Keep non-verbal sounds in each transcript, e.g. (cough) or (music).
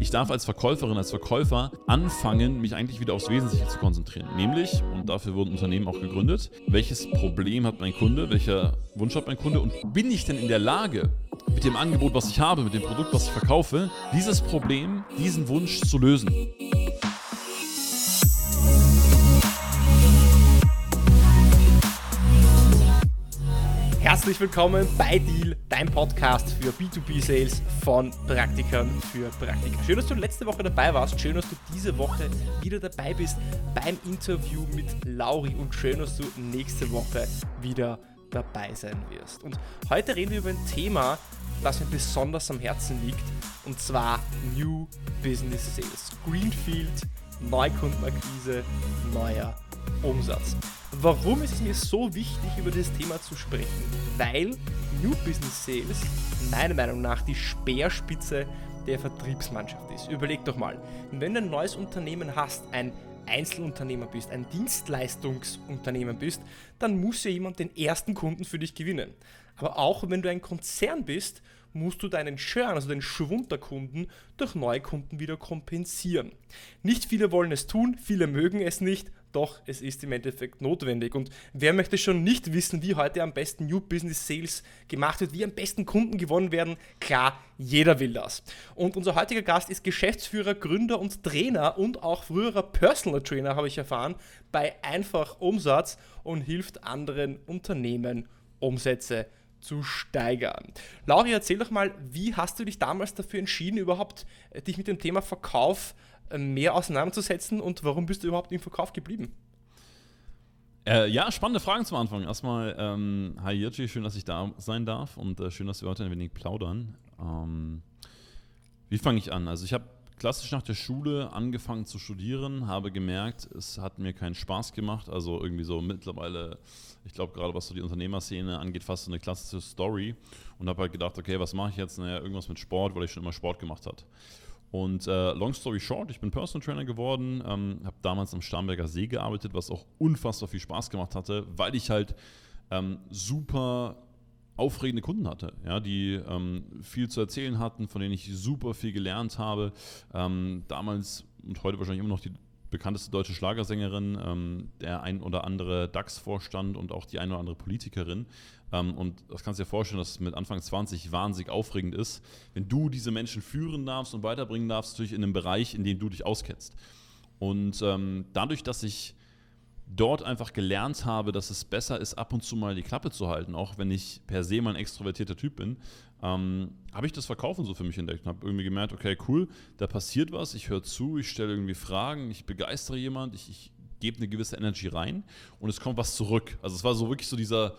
Ich darf als Verkäuferin, als Verkäufer anfangen, mich eigentlich wieder aufs Wesentliche zu konzentrieren. Nämlich, und dafür wurden Unternehmen auch gegründet, welches Problem hat mein Kunde, welcher Wunsch hat mein Kunde und bin ich denn in der Lage, mit dem Angebot, was ich habe, mit dem Produkt, was ich verkaufe, dieses Problem, diesen Wunsch zu lösen. Herzlich willkommen bei Deal, dein Podcast für B2B-Sales von Praktikern für Praktiker. Schön, dass du letzte Woche dabei warst. Schön, dass du diese Woche wieder dabei bist beim Interview mit Lauri und schön, dass du nächste Woche wieder dabei sein wirst. Und heute reden wir über ein Thema, das mir besonders am Herzen liegt und zwar New Business Sales. Greenfield, Neukundenakquise, neuer Umsatz. Warum ist es mir so wichtig, über dieses Thema zu sprechen? Weil New Business Sales meiner Meinung nach die Speerspitze der Vertriebsmannschaft ist. Überleg doch mal, wenn du ein neues Unternehmen hast, ein Einzelunternehmer bist, ein Dienstleistungsunternehmer bist, dann muss ja jemand den ersten Kunden für dich gewinnen. Aber auch wenn du ein Konzern bist, musst du deinen Churn, also den Schwund der Kunden, durch neue Kunden wieder kompensieren. Nicht viele wollen es tun, viele mögen es nicht, doch es ist im Endeffekt notwendig. Und wer möchte schon nicht wissen, wie heute am besten New Business Sales gemacht wird, wie am besten Kunden gewonnen werden? Klar, jeder will das. Und unser heutiger Gast ist Geschäftsführer, Gründer und Trainer und auch früherer Personal Trainer, habe ich erfahren, bei Einfach Umsatz und hilft anderen Unternehmen, Umsätze zu steigern. Lauri, erzähl doch mal, wie hast du dich damals dafür entschieden, überhaupt äh, dich mit dem Thema Verkauf mehr auseinanderzusetzen und warum bist du überhaupt im Verkauf geblieben? Äh, ja, spannende Fragen zum Anfang. Erstmal, ähm, hi Jirci, schön, dass ich da sein darf und äh, schön, dass wir heute ein wenig plaudern. Ähm, wie fange ich an? Also ich habe klassisch nach der Schule angefangen zu studieren, habe gemerkt, es hat mir keinen Spaß gemacht. Also irgendwie so mittlerweile, ich glaube gerade was so die Unternehmerszene angeht, fast so eine klassische Story. Und habe halt gedacht, okay, was mache ich jetzt? Naja, irgendwas mit Sport, weil ich schon immer Sport gemacht habe. Und äh, long story short, ich bin Personal Trainer geworden, ähm, habe damals am Starnberger See gearbeitet, was auch unfassbar viel Spaß gemacht hatte, weil ich halt ähm, super aufregende Kunden hatte, ja, die ähm, viel zu erzählen hatten, von denen ich super viel gelernt habe. Ähm, damals und heute wahrscheinlich immer noch die bekannteste deutsche Schlagersängerin, ähm, der ein oder andere DAX-Vorstand und auch die eine oder andere Politikerin. Ähm, und das kannst du dir vorstellen, dass es mit Anfang 20 wahnsinnig aufregend ist, wenn du diese Menschen führen darfst und weiterbringen darfst, natürlich in einem Bereich, in dem du dich auskennst. Und ähm, dadurch, dass ich dort einfach gelernt habe, dass es besser ist, ab und zu mal die Klappe zu halten, auch wenn ich per se mal ein extrovertierter Typ bin, ähm, habe ich das Verkaufen so für mich entdeckt und habe irgendwie gemerkt, okay, cool, da passiert was, ich höre zu, ich stelle irgendwie Fragen, ich begeistere jemand, ich, ich gebe eine gewisse Energy rein und es kommt was zurück. Also es war so wirklich so dieser,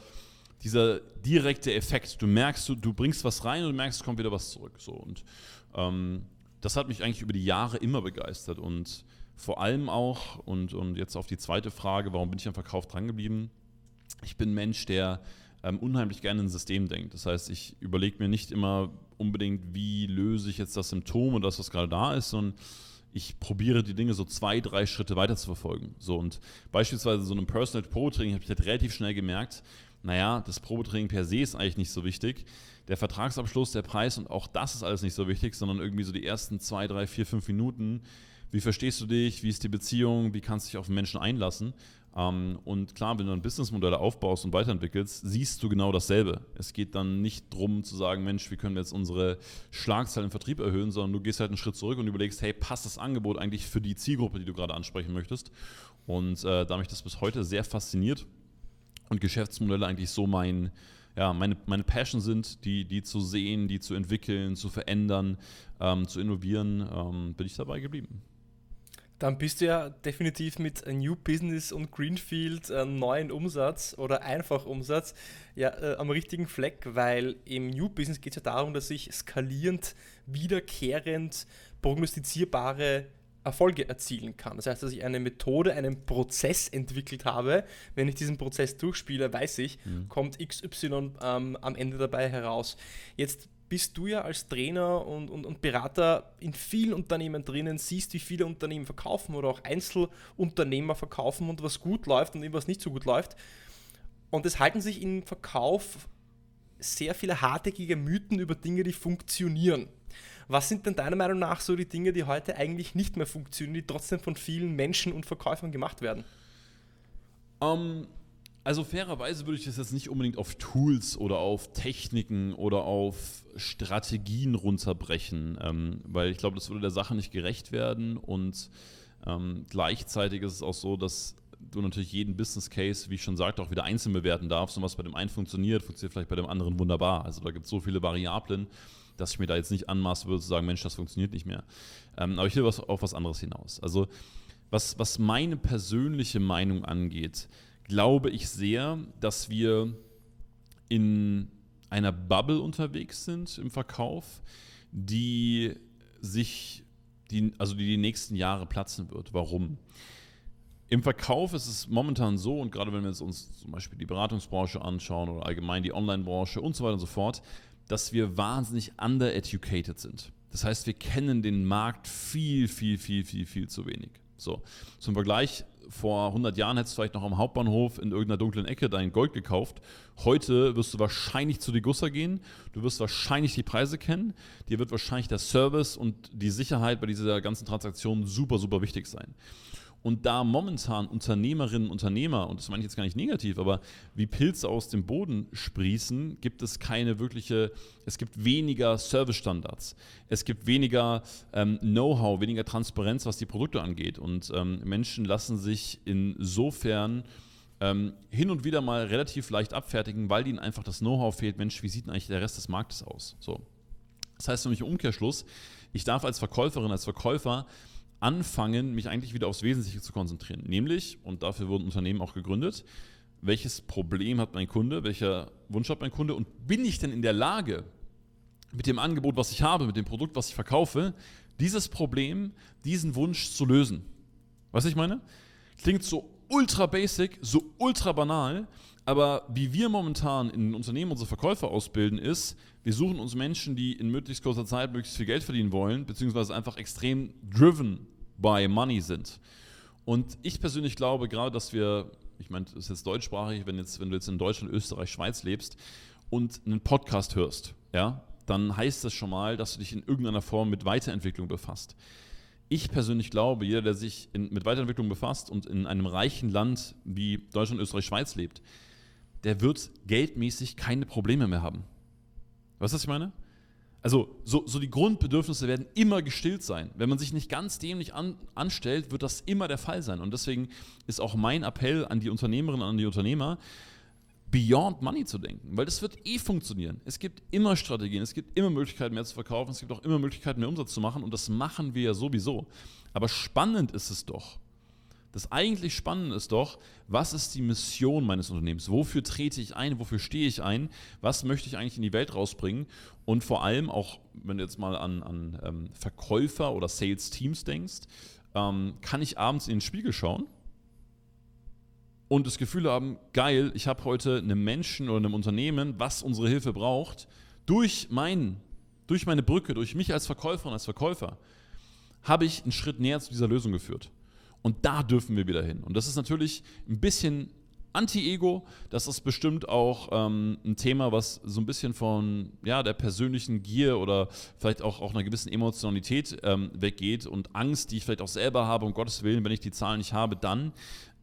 dieser direkte Effekt. Du merkst, du, du bringst was rein und du merkst, es kommt wieder was zurück. So. Und ähm, das hat mich eigentlich über die Jahre immer begeistert. Und vor allem auch, und, und jetzt auf die zweite Frage, warum bin ich am Verkauf drangeblieben? Ich bin ein Mensch, der ähm, unheimlich gerne ein System denkt. Das heißt, ich überlege mir nicht immer unbedingt, wie löse ich jetzt das Symptom und das, was gerade da ist, sondern ich probiere die Dinge so zwei, drei Schritte weiter zu verfolgen. So und beispielsweise so einem Personal Pro Training habe ich halt relativ schnell gemerkt, naja, das Probetraining per se ist eigentlich nicht so wichtig. Der Vertragsabschluss, der Preis und auch das ist alles nicht so wichtig, sondern irgendwie so die ersten zwei, drei, vier, fünf Minuten. Wie verstehst du dich? Wie ist die Beziehung? Wie kannst du dich auf Menschen einlassen? Ähm, und klar, wenn du ein Businessmodell aufbaust und weiterentwickelst, siehst du genau dasselbe. Es geht dann nicht darum zu sagen, Mensch, wie können wir jetzt unsere Schlagzeilen im Vertrieb erhöhen, sondern du gehst halt einen Schritt zurück und überlegst, hey, passt das Angebot eigentlich für die Zielgruppe, die du gerade ansprechen möchtest? Und äh, da mich das bis heute sehr fasziniert, und Geschäftsmodelle eigentlich so mein, ja, meine, meine Passion sind, die, die zu sehen, die zu entwickeln, zu verändern, ähm, zu innovieren, ähm, bin ich dabei geblieben. Dann bist du ja definitiv mit New Business und Greenfield äh, neuen Umsatz oder einfach Umsatz ja äh, am richtigen Fleck, weil im New Business geht es ja darum, dass ich skalierend, wiederkehrend, prognostizierbare Erfolge erzielen kann. Das heißt, dass ich eine Methode, einen Prozess entwickelt habe. Wenn ich diesen Prozess durchspiele, weiß ich, mhm. kommt XY ähm, am Ende dabei heraus. Jetzt bist du ja als Trainer und, und, und Berater in vielen Unternehmen drinnen, siehst, wie viele Unternehmen verkaufen oder auch Einzelunternehmer verkaufen und was gut läuft und was nicht so gut läuft. Und es halten sich im Verkauf sehr viele hartnäckige Mythen über Dinge, die funktionieren. Was sind denn deiner Meinung nach so die Dinge, die heute eigentlich nicht mehr funktionieren, die trotzdem von vielen Menschen und Verkäufern gemacht werden? Um, ähm, also fairerweise würde ich das jetzt nicht unbedingt auf Tools oder auf Techniken oder auf Strategien runterbrechen, ähm, weil ich glaube, das würde der Sache nicht gerecht werden und ähm, gleichzeitig ist es auch so, dass du natürlich jeden Business Case, wie ich schon sagte, auch wieder einzeln bewerten darfst und was bei dem einen funktioniert, funktioniert vielleicht bei dem anderen wunderbar. Also da gibt es so viele Variablen, dass ich mir da jetzt nicht anmaßen würde zu sagen, Mensch, das funktioniert nicht mehr. Ähm, aber ich will was, auf was anderes hinaus. Also was, was meine persönliche Meinung angeht, glaube ich sehr, dass wir in einer Bubble unterwegs sind im Verkauf, die sich, die, also die die nächsten Jahre platzen wird. Warum? Im Verkauf ist es momentan so, und gerade wenn wir uns zum Beispiel die Beratungsbranche anschauen oder allgemein die Online-Branche und so weiter und so fort, dass wir wahnsinnig undereducated sind. Das heißt, wir kennen den Markt viel, viel, viel, viel, viel zu wenig. So, zum Vergleich, vor 100 Jahren hättest du vielleicht noch am Hauptbahnhof in irgendeiner dunklen Ecke dein Gold gekauft. Heute wirst du wahrscheinlich zu Degussa gehen, du wirst wahrscheinlich die Preise kennen, dir wird wahrscheinlich der Service und die Sicherheit bei dieser ganzen Transaktion super, super wichtig sein. Und da momentan Unternehmerinnen und Unternehmer, und das meine ich jetzt gar nicht negativ, aber wie Pilze aus dem Boden sprießen, gibt es keine wirkliche, es gibt weniger Servicestandards, es gibt weniger ähm, Know-how, weniger Transparenz, was die Produkte angeht. Und ähm, Menschen lassen sich insofern ähm, hin und wieder mal relativ leicht abfertigen, weil ihnen einfach das Know-how fehlt. Mensch, wie sieht denn eigentlich der Rest des Marktes aus? So. Das heißt nämlich im Umkehrschluss, ich darf als Verkäuferin, als Verkäufer anfangen, mich eigentlich wieder aufs Wesentliche zu konzentrieren. Nämlich, und dafür wurden Unternehmen auch gegründet, welches Problem hat mein Kunde, welcher Wunsch hat mein Kunde und bin ich denn in der Lage, mit dem Angebot, was ich habe, mit dem Produkt, was ich verkaufe, dieses Problem, diesen Wunsch zu lösen. Was ich meine? Klingt so ultra basic, so ultra banal, aber wie wir momentan in Unternehmen unsere Verkäufer ausbilden, ist, wir suchen uns Menschen, die in möglichst kurzer Zeit möglichst viel Geld verdienen wollen, beziehungsweise einfach extrem driven by money sind. Und ich persönlich glaube gerade, dass wir, ich meine, das ist jetzt deutschsprachig, wenn, jetzt, wenn du jetzt in Deutschland, Österreich, Schweiz lebst und einen Podcast hörst, ja, dann heißt das schon mal, dass du dich in irgendeiner Form mit Weiterentwicklung befasst. Ich persönlich glaube, jeder, der sich in, mit Weiterentwicklung befasst und in einem reichen Land wie Deutschland, Österreich, Schweiz lebt, der wird geldmäßig keine Probleme mehr haben. Weißt du, was ich meine? Also, so, so die Grundbedürfnisse werden immer gestillt sein. Wenn man sich nicht ganz dämlich an, anstellt, wird das immer der Fall sein. Und deswegen ist auch mein Appell an die Unternehmerinnen, an die Unternehmer, beyond money zu denken, weil das wird eh funktionieren. Es gibt immer Strategien, es gibt immer Möglichkeiten mehr zu verkaufen, es gibt auch immer Möglichkeiten mehr Umsatz zu machen und das machen wir ja sowieso. Aber spannend ist es doch, das eigentlich Spannende ist doch, was ist die Mission meines Unternehmens? Wofür trete ich ein? Wofür stehe ich ein? Was möchte ich eigentlich in die Welt rausbringen? Und vor allem auch, wenn du jetzt mal an, an ähm, Verkäufer oder Sales-Teams denkst, ähm, kann ich abends in den Spiegel schauen und das Gefühl haben, geil, ich habe heute einem Menschen oder einem Unternehmen, was unsere Hilfe braucht, durch, mein, durch meine Brücke, durch mich als Verkäuferin, als Verkäufer, habe ich einen Schritt näher zu dieser Lösung geführt. Und da dürfen wir wieder hin. Und das ist natürlich ein bisschen Anti-Ego, das ist bestimmt auch ähm, ein Thema, was so ein bisschen von ja, der persönlichen Gier oder vielleicht auch, auch einer gewissen Emotionalität ähm, weggeht und Angst, die ich vielleicht auch selber habe, um Gottes Willen, wenn ich die Zahlen nicht habe, dann.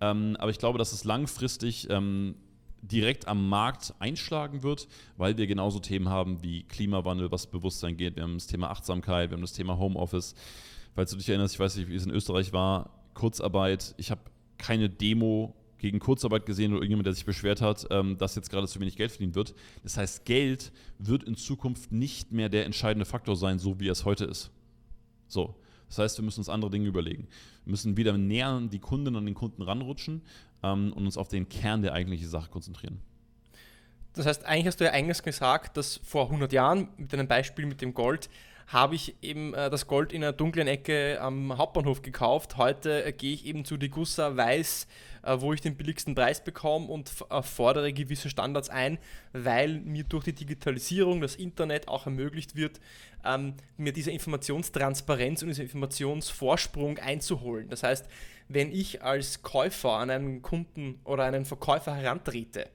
Ähm, aber ich glaube, dass es langfristig ähm, direkt am Markt einschlagen wird, weil wir genauso Themen haben wie Klimawandel, was Bewusstsein geht. Wir haben das Thema Achtsamkeit, wir haben das Thema Homeoffice. Falls du dich erinnerst, ich weiß nicht, wie es in Österreich war, Kurzarbeit. Ich habe keine Demo gegen Kurzarbeit gesehen oder irgendjemand, der sich beschwert hat, ähm, dass jetzt gerade zu wenig Geld verdient wird. Das heißt, Geld wird in Zukunft nicht mehr der entscheidende Faktor sein, so wie es heute ist. So. Das heißt, wir müssen uns andere Dinge überlegen. Wir müssen wieder näher an die Kunden und den Kunden ranrutschen ähm, und uns auf den Kern der eigentlichen Sache konzentrieren. Das heißt, eigentlich hast du ja eingangs gesagt, dass vor 100 Jahren mit einem Beispiel mit dem Gold habe ich eben äh, das Gold in einer dunklen Ecke am Hauptbahnhof gekauft. Heute äh, gehe ich eben zu Degussa, weiß, äh, wo ich den billigsten Preis bekomme und äh, fordere gewisse Standards ein, weil mir durch die Digitalisierung, das Internet auch ermöglicht wird, ähm, mir diese Informationstransparenz und diesen Informationsvorsprung einzuholen. Das heißt, wenn ich als Käufer an einen Kunden oder einen Verkäufer herantrete,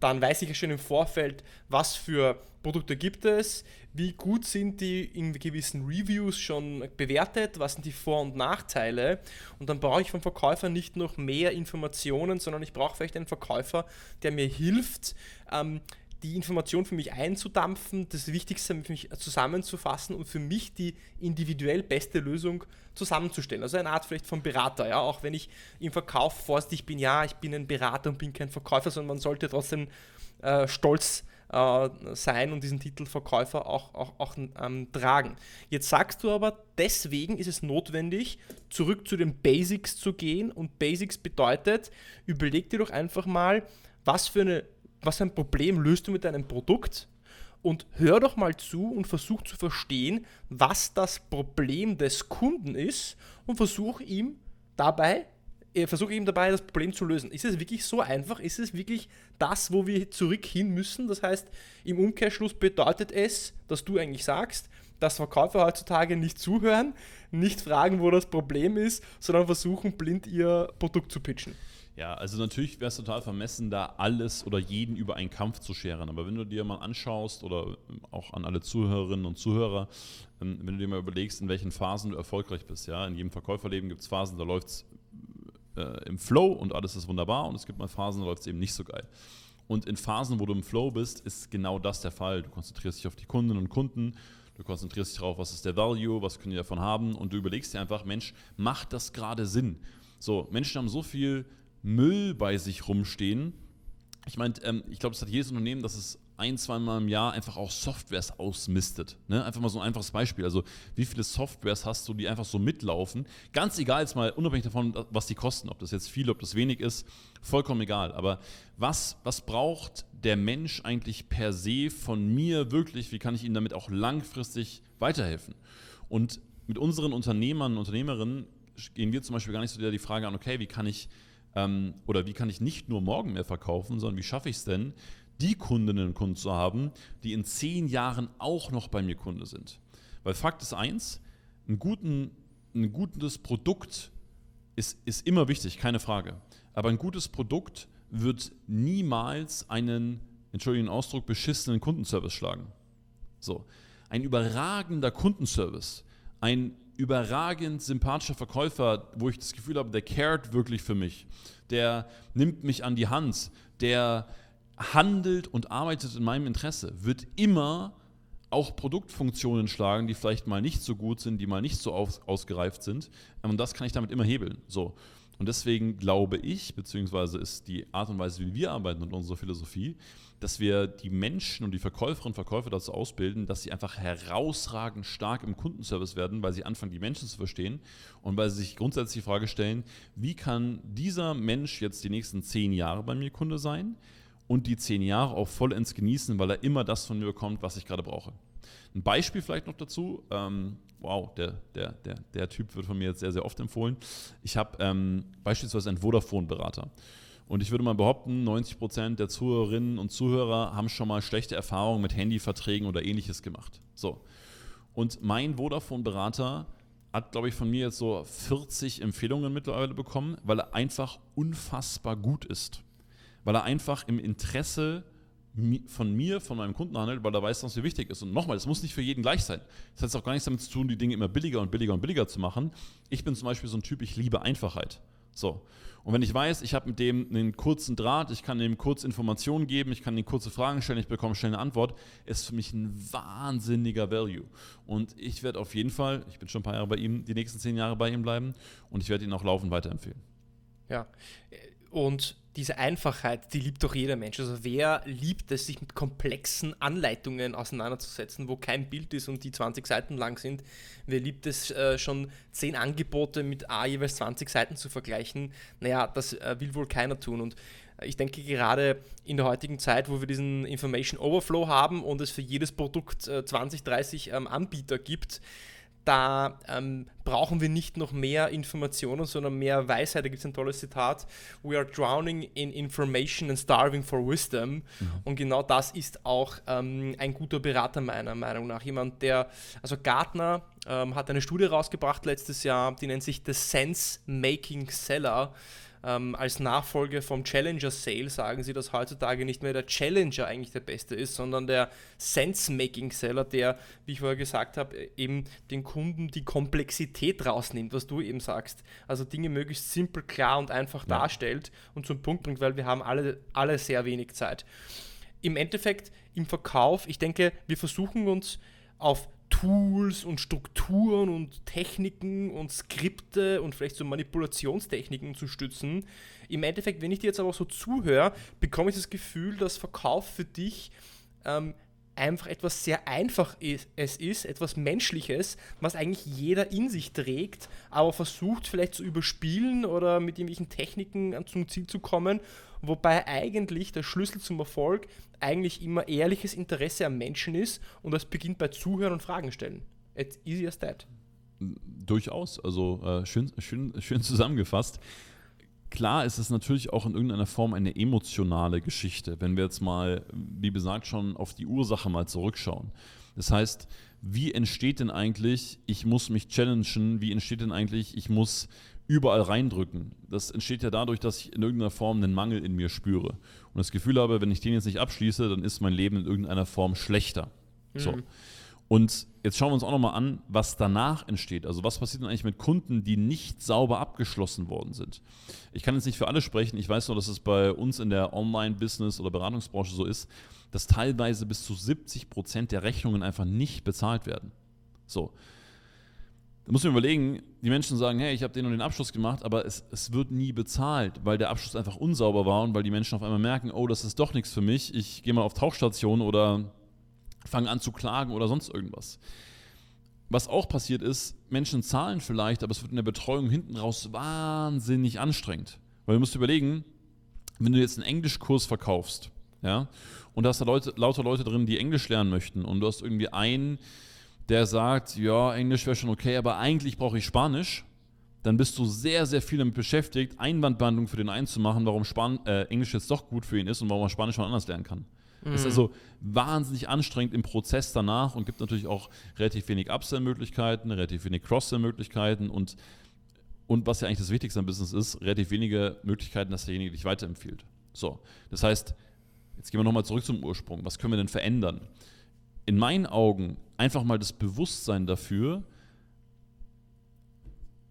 dann weiß ich ja schon im Vorfeld, was für Produkte gibt es, wie gut sind die in gewissen Reviews schon bewertet, was sind die Vor- und Nachteile. Und dann brauche ich vom Verkäufer nicht noch mehr Informationen, sondern ich brauche vielleicht einen Verkäufer, der mir hilft, ähm, die Information für mich einzudampfen, das Wichtigste für mich zusammenzufassen und für mich die individuell beste Lösung zusammenzustellen. Also eine Art vielleicht von Berater, ja, auch wenn ich im Verkauf vorsichtig bin, ja, ich bin ein Berater und bin kein Verkäufer, sondern man sollte trotzdem äh, stolz äh, sein und diesen Titel Verkäufer auch, auch, auch ähm, tragen. Jetzt sagst du aber, deswegen ist es notwendig, zurück zu den Basics zu gehen und Basics bedeutet, überleg dir doch einfach mal, was für eine was ein Problem löst du mit deinem Produkt und hör doch mal zu und versuch zu verstehen, was das Problem des Kunden ist und versuch ihm dabei äh, versuche ihm dabei, das Problem zu lösen. Ist es wirklich so einfach? Ist es wirklich das, wo wir zurück hin müssen? Das heißt, im Umkehrschluss bedeutet es, dass du eigentlich sagst, dass Verkäufer heutzutage nicht zuhören, nicht fragen, wo das Problem ist, sondern versuchen, blind ihr Produkt zu pitchen. Ja, also natürlich wäre es total vermessen, da alles oder jeden über einen Kampf zu scheren. Aber wenn du dir mal anschaust oder auch an alle Zuhörerinnen und Zuhörer, ähm, wenn du dir mal überlegst, in welchen Phasen du erfolgreich bist, ja, in jedem Verkäuferleben gibt es Phasen, da läuft es äh, im Flow und alles ist wunderbar und es gibt mal Phasen, da läuft es eben nicht so geil. Und in Phasen, wo du im Flow bist, ist genau das der Fall. Du konzentrierst dich auf die Kundinnen und Kunden, du konzentrierst dich darauf, was ist der Value, was können die davon haben und du überlegst dir einfach, Mensch, macht das gerade Sinn? So, Menschen haben so viel Müll bei sich rumstehen. Ich meine, ähm, ich glaube, es hat jedes Unternehmen, das es ein, zweimal im Jahr einfach auch Softwares ausmistet. Ne? Einfach mal so ein einfaches Beispiel. Also, wie viele Softwares hast du, die einfach so mitlaufen? Ganz egal, jetzt mal unabhängig davon, was die kosten, ob das jetzt viel, ob das wenig ist, vollkommen egal. Aber was, was braucht der Mensch eigentlich per se von mir wirklich? Wie kann ich ihm damit auch langfristig weiterhelfen? Und mit unseren Unternehmern und Unternehmerinnen gehen wir zum Beispiel gar nicht so die Frage an, okay, wie kann ich ähm, oder wie kann ich nicht nur morgen mehr verkaufen, sondern wie schaffe ich es denn, die Kundinnen und Kunden zu haben, die in zehn Jahren auch noch bei mir Kunde sind. Weil Fakt ist eins, ein, guten, ein gutes Produkt ist, ist immer wichtig, keine Frage. Aber ein gutes Produkt wird niemals einen, entschuldigen Ausdruck, beschissenen Kundenservice schlagen. So. Ein überragender Kundenservice, ein überragend sympathischer Verkäufer, wo ich das Gefühl habe, der cared wirklich für mich. Der nimmt mich an die Hand, der handelt und arbeitet in meinem Interesse, wird immer auch Produktfunktionen schlagen, die vielleicht mal nicht so gut sind, die mal nicht so aus, ausgereift sind. Und das kann ich damit immer hebeln. So. Und deswegen glaube ich, beziehungsweise ist die Art und Weise, wie wir arbeiten und unsere Philosophie, dass wir die Menschen und die Verkäuferinnen und Verkäufer dazu ausbilden, dass sie einfach herausragend stark im Kundenservice werden, weil sie anfangen, die Menschen zu verstehen und weil sie sich grundsätzlich die Frage stellen, wie kann dieser Mensch jetzt die nächsten zehn Jahre bei mir Kunde sein und die zehn Jahre auch vollends genießen, weil er immer das von mir bekommt, was ich gerade brauche. Ein Beispiel vielleicht noch dazu. Ähm, wow, der, der, der, der Typ wird von mir jetzt sehr, sehr oft empfohlen. Ich habe ähm, beispielsweise einen Vodafone-Berater. Und ich würde mal behaupten, 90 Prozent der Zuhörerinnen und Zuhörer haben schon mal schlechte Erfahrungen mit Handyverträgen oder ähnliches gemacht. So. Und mein Vodafone-Berater hat, glaube ich, von mir jetzt so 40 Empfehlungen mittlerweile bekommen, weil er einfach unfassbar gut ist. Weil er einfach im Interesse von mir, von meinem Kunden handelt, weil er weiß, was mir wichtig ist. Und nochmal, das muss nicht für jeden gleich sein. Das hat auch gar nichts damit zu tun, die Dinge immer billiger und billiger und billiger zu machen. Ich bin zum Beispiel so ein Typ, ich liebe Einfachheit. So. Und wenn ich weiß, ich habe mit dem einen kurzen Draht, ich kann ihm kurz Informationen geben, ich kann ihm kurze Fragen stellen, ich bekomme schnell eine Antwort, ist für mich ein wahnsinniger Value. Und ich werde auf jeden Fall, ich bin schon ein paar Jahre bei ihm, die nächsten zehn Jahre bei ihm bleiben und ich werde ihn auch laufend weiterempfehlen. Ja, und diese Einfachheit, die liebt doch jeder Mensch. Also wer liebt es, sich mit komplexen Anleitungen auseinanderzusetzen, wo kein Bild ist und die 20 Seiten lang sind? Wer liebt es, äh, schon 10 Angebote mit A jeweils 20 Seiten zu vergleichen? Naja, das äh, will wohl keiner tun. Und äh, ich denke gerade in der heutigen Zeit, wo wir diesen Information Overflow haben und es für jedes Produkt 20, 30 ähm, Anbieter gibt, da ähm, brauchen wir nicht noch mehr Informationen, sondern mehr Weisheit. Da gibt es ein tolles Zitat: We are drowning in information and starving for wisdom. Mhm. Und genau das ist auch ähm, ein guter Berater meiner Meinung nach. Jemand, der, also Gartner ähm, hat eine Studie rausgebracht letztes Jahr, die nennt sich The Sense Making Seller. Ähm, als Nachfolge vom Challenger Sale sagen sie, dass heutzutage nicht mehr der Challenger eigentlich der beste ist, sondern der Sense-Making-Seller, der, wie ich vorher gesagt habe, eben den Kunden die Komplexität rausnimmt, was du eben sagst. Also Dinge möglichst simpel, klar und einfach ja. darstellt und zum Punkt bringt, weil wir haben alle, alle sehr wenig Zeit. Im Endeffekt, im Verkauf, ich denke, wir versuchen uns auf Tools und Strukturen und Techniken und Skripte und vielleicht so Manipulationstechniken zu stützen. Im Endeffekt, wenn ich dir jetzt aber so zuhöre, bekomme ich das Gefühl, dass Verkauf für dich ähm, einfach etwas sehr einfach ist, es ist, etwas Menschliches, was eigentlich jeder in sich trägt, aber versucht vielleicht zu überspielen oder mit irgendwelchen Techniken zum Ziel zu kommen, wobei eigentlich der Schlüssel zum Erfolg eigentlich immer ehrliches Interesse am Menschen ist und das beginnt bei Zuhören und Fragen stellen. It's easy as that. Durchaus, also äh, schön, schön, schön zusammengefasst. Klar ist es natürlich auch in irgendeiner Form eine emotionale Geschichte, wenn wir jetzt mal, wie besagt, schon auf die Ursache mal zurückschauen. Das heißt, wie entsteht denn eigentlich, ich muss mich challengen, wie entsteht denn eigentlich, ich muss überall reindrücken. Das entsteht ja dadurch, dass ich in irgendeiner Form einen Mangel in mir spüre und das Gefühl habe, wenn ich den jetzt nicht abschließe, dann ist mein Leben in irgendeiner Form schlechter. Mhm. So. Und jetzt schauen wir uns auch nochmal an, was danach entsteht. Also was passiert denn eigentlich mit Kunden, die nicht sauber abgeschlossen worden sind? Ich kann jetzt nicht für alle sprechen. Ich weiß nur, dass es bei uns in der Online-Business- oder Beratungsbranche so ist, dass teilweise bis zu 70 Prozent der Rechnungen einfach nicht bezahlt werden. So. Da muss man überlegen, die Menschen sagen, hey, ich habe den und den Abschluss gemacht, aber es, es wird nie bezahlt, weil der Abschluss einfach unsauber war und weil die Menschen auf einmal merken, oh, das ist doch nichts für mich, ich gehe mal auf Tauchstation oder fangen an zu klagen oder sonst irgendwas. Was auch passiert ist, Menschen zahlen vielleicht, aber es wird in der Betreuung hinten raus wahnsinnig anstrengend. Weil du musst überlegen, wenn du jetzt einen Englischkurs verkaufst, ja, und da hast da Leute, lauter Leute drin, die Englisch lernen möchten, und du hast irgendwie einen, der sagt, ja, Englisch wäre schon okay, aber eigentlich brauche ich Spanisch, dann bist du sehr, sehr viel damit beschäftigt, Einwandbehandlung für den einen zu machen, warum Span äh, Englisch jetzt doch gut für ihn ist und warum er Spanisch mal anders lernen kann. Mhm. Das ist also wahnsinnig anstrengend im Prozess danach und gibt natürlich auch relativ wenig Upsell-Möglichkeiten, relativ wenig Cross-Sell-Möglichkeiten und, und was ja eigentlich das Wichtigste am Business ist, relativ wenige Möglichkeiten, dass derjenige dich weiterempfiehlt. So, das heißt, jetzt gehen wir nochmal zurück zum Ursprung. Was können wir denn verändern? In meinen Augen einfach mal das Bewusstsein dafür,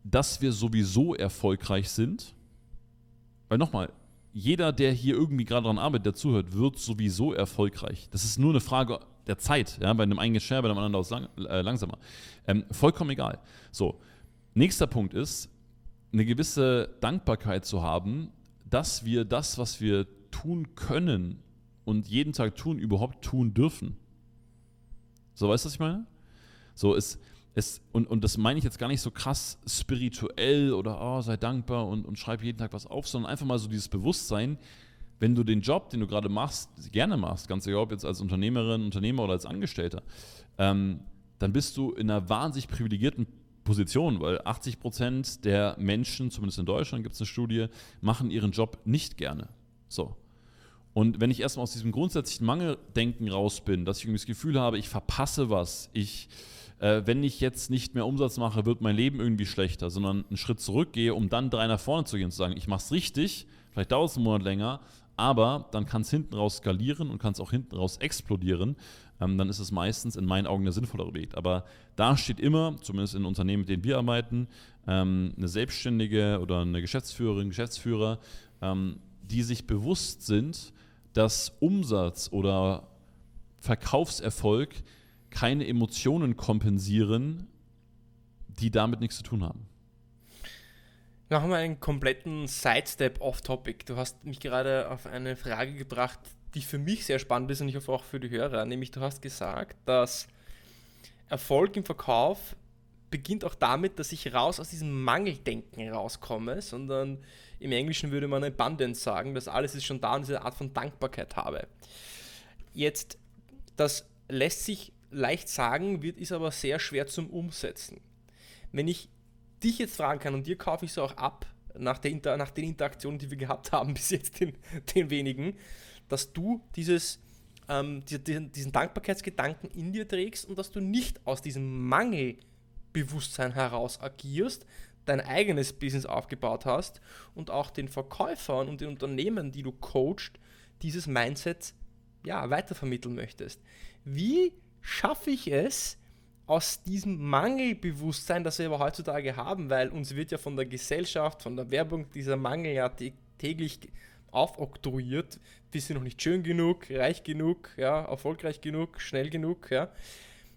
dass wir sowieso erfolgreich sind. Weil nochmal, jeder, der hier irgendwie gerade daran arbeitet, der zuhört, wird sowieso erfolgreich. Das ist nur eine Frage der Zeit. Ja? Bei einem einen schneller, bei dem anderen lang, äh, langsamer. Ähm, vollkommen egal. So, nächster Punkt ist, eine gewisse Dankbarkeit zu haben, dass wir das, was wir tun können und jeden Tag tun, überhaupt tun dürfen. So, weißt du, was ich meine? So, es, es, und, und das meine ich jetzt gar nicht so krass spirituell oder oh, sei dankbar und, und schreib jeden Tag was auf, sondern einfach mal so dieses Bewusstsein, wenn du den Job, den du gerade machst, gerne machst, ganz egal ob jetzt als Unternehmerin, Unternehmer oder als Angestellter, ähm, dann bist du in einer wahnsinnig privilegierten Position, weil 80 Prozent der Menschen, zumindest in Deutschland gibt es eine Studie, machen ihren Job nicht gerne. So. Und wenn ich erstmal aus diesem grundsätzlichen Mangeldenken raus bin, dass ich irgendwie das Gefühl habe, ich verpasse was, ich äh, wenn ich jetzt nicht mehr Umsatz mache, wird mein Leben irgendwie schlechter, sondern einen Schritt zurückgehe, um dann drei nach vorne zu gehen und zu sagen, ich mache es richtig, vielleicht dauert es einen Monat länger, aber dann kann es hinten raus skalieren und kann es auch hinten raus explodieren. Ähm, dann ist es meistens in meinen Augen der sinnvollere Weg. Aber da steht immer, zumindest in Unternehmen, mit denen wir arbeiten, ähm, eine Selbstständige oder eine Geschäftsführerin, Geschäftsführer, ähm, die sich bewusst sind, dass Umsatz oder Verkaufserfolg keine Emotionen kompensieren, die damit nichts zu tun haben. Machen wir einen kompletten Sidestep off-Topic. Du hast mich gerade auf eine Frage gebracht, die für mich sehr spannend ist und ich hoffe auch für die Hörer. Nämlich, du hast gesagt, dass Erfolg im Verkauf beginnt auch damit, dass ich raus aus diesem Mangeldenken rauskomme, sondern im Englischen würde man Abundance sagen, dass alles ist schon da und diese Art von Dankbarkeit habe. Jetzt, das lässt sich leicht sagen, wird ist aber sehr schwer zum Umsetzen. Wenn ich dich jetzt fragen kann und dir kaufe ich es auch ab, nach, der nach den Interaktionen, die wir gehabt haben, (laughs) bis jetzt den, den wenigen, dass du dieses, ähm, diesen, diesen Dankbarkeitsgedanken in dir trägst und dass du nicht aus diesem Mangelbewusstsein heraus agierst, dein eigenes Business aufgebaut hast und auch den Verkäufern und den Unternehmen, die du coachst, dieses Mindset ja, weitervermitteln möchtest. Wie schaffe ich es, aus diesem Mangelbewusstsein, das wir aber heutzutage haben, weil uns wird ja von der Gesellschaft, von der Werbung dieser Mangel ja täglich aufoktroyiert, wir sind noch nicht schön genug, reich genug, ja, erfolgreich genug, schnell genug, ja.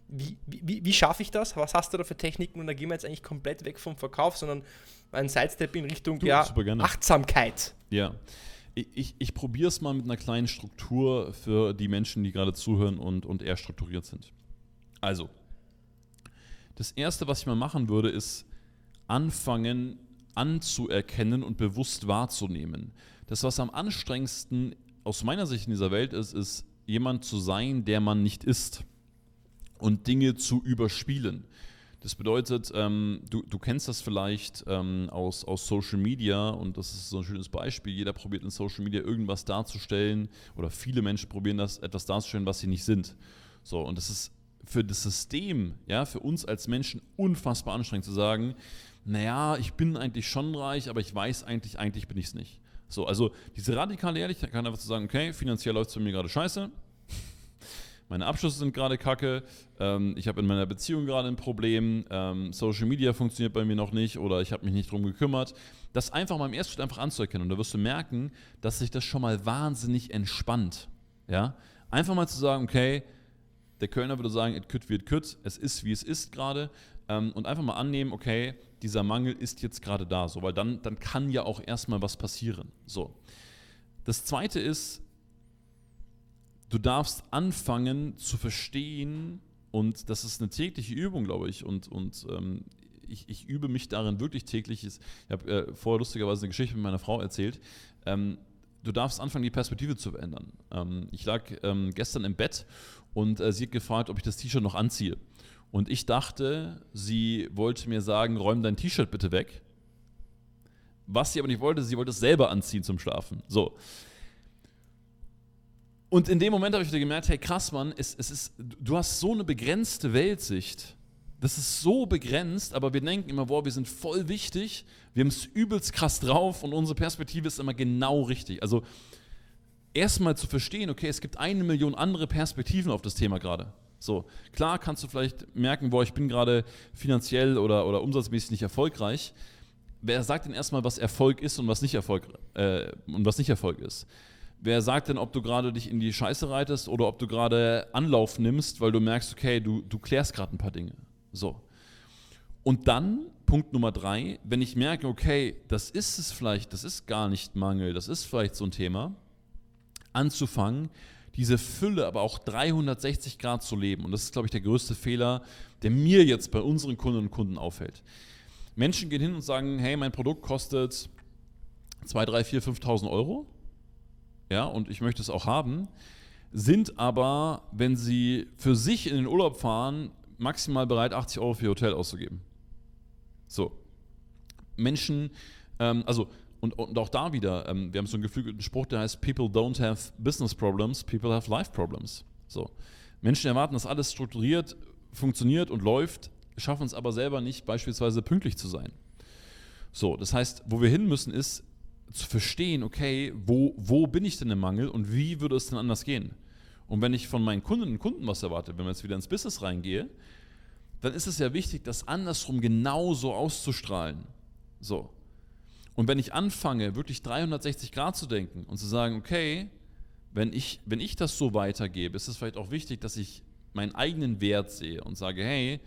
Wie, wie, wie schaffe ich das? Was hast du da für Techniken? Und da gehen wir jetzt eigentlich komplett weg vom Verkauf, sondern ein Sidestep in Richtung du, ja, Achtsamkeit. Ja. Ich, ich, probiere es mal mit einer kleinen Struktur für die Menschen, die gerade zuhören und, und eher strukturiert sind. Also, das Erste, was ich mal machen würde, ist anfangen anzuerkennen und bewusst wahrzunehmen. Das, was am anstrengendsten aus meiner Sicht in dieser Welt ist, ist jemand zu sein, der man nicht ist und Dinge zu überspielen. Das bedeutet, ähm, du, du kennst das vielleicht ähm, aus, aus Social Media und das ist so ein schönes Beispiel. Jeder probiert in Social Media irgendwas darzustellen oder viele Menschen probieren das, etwas darzustellen, was sie nicht sind. So, und das ist für das System, ja, für uns als Menschen unfassbar anstrengend zu sagen, naja, ich bin eigentlich schon reich, aber ich weiß eigentlich, eigentlich bin ich es nicht. So, also diese radikale Ehrlichkeit kann einfach zu sagen, okay, finanziell läuft es bei mir gerade scheiße, meine Abschlüsse sind gerade kacke, ähm, ich habe in meiner Beziehung gerade ein Problem, ähm, Social Media funktioniert bei mir noch nicht oder ich habe mich nicht drum gekümmert. Das einfach mal im ersten Schritt einfach anzuerkennen und da wirst du merken, dass sich das schon mal wahnsinnig entspannt. Ja? Einfach mal zu sagen, okay, der Kölner würde sagen, it could wie could, es ist wie es ist gerade. Ähm, und einfach mal annehmen, okay, dieser Mangel ist jetzt gerade da, so, weil dann, dann kann ja auch erstmal was passieren. So. Das zweite ist, du darfst anfangen zu verstehen, und das ist eine tägliche Übung, glaube ich, und, und ähm, ich, ich, übe mich darin wirklich täglich. Ich habe äh, vorher lustigerweise eine Geschichte mit meiner Frau erzählt. Ähm, du darfst anfangen, die Perspektive zu verändern. Ähm, ich lag ähm, gestern im Bett und äh, sie hat gefragt, ob ich das T-Shirt noch anziehe. Und ich dachte, sie wollte mir sagen, räum dein T-Shirt bitte weg. Was sie aber nicht wollte, sie wollte es selber anziehen zum Schlafen. So. Und in dem Moment habe ich wieder gemerkt, hey krass, Mann, es, es ist, du hast so eine begrenzte Weltsicht. Das ist so begrenzt, aber wir denken immer, boah, wir sind voll wichtig, wir haben es übelst krass drauf und unsere Perspektive ist immer genau richtig. Also erstmal zu verstehen, okay, es gibt eine Million andere Perspektiven auf das Thema gerade. So, klar kannst du vielleicht merken, boah, ich bin gerade finanziell oder, oder umsatzmäßig nicht erfolgreich. Wer sagt denn erstmal, was Erfolg ist und was nicht Erfolg, äh, und was nicht Erfolg ist? Wer sagt denn, ob du gerade dich in die Scheiße reitest oder ob du gerade Anlauf nimmst, weil du merkst, okay, du, du klärst gerade ein paar Dinge. So. Und dann, Punkt Nummer drei, wenn ich merke, okay, das ist es vielleicht, das ist gar nicht Mangel, das ist vielleicht so ein Thema, anzufangen, diese Fülle aber auch 360 Grad zu leben. Und das ist, glaube ich, der größte Fehler, der mir jetzt bei unseren Kundinnen und Kunden auffällt. Menschen gehen hin und sagen, hey, mein Produkt kostet 2, 3, 4, 5.000 Euro. Ja, und ich möchte es auch haben. Sind aber, wenn sie für sich in den Urlaub fahren, maximal bereit, 80 Euro für ihr Hotel auszugeben. So. Menschen, ähm, also und, und auch da wieder, ähm, wir haben so einen geflügelten Spruch, der heißt, People don't have business problems, people have life problems. So. Menschen erwarten, dass alles strukturiert, funktioniert und läuft, schaffen es aber selber nicht, beispielsweise pünktlich zu sein. So, das heißt, wo wir hin müssen, ist zu verstehen, okay, wo, wo bin ich denn im Mangel und wie würde es denn anders gehen? Und wenn ich von meinen Kundinnen und Kunden was erwarte, wenn man jetzt wieder ins Business reingehe, dann ist es ja wichtig, das andersrum genauso auszustrahlen. So. Und wenn ich anfange, wirklich 360 Grad zu denken und zu sagen, okay, wenn ich, wenn ich das so weitergebe, ist es vielleicht auch wichtig, dass ich meinen eigenen Wert sehe und sage, hey,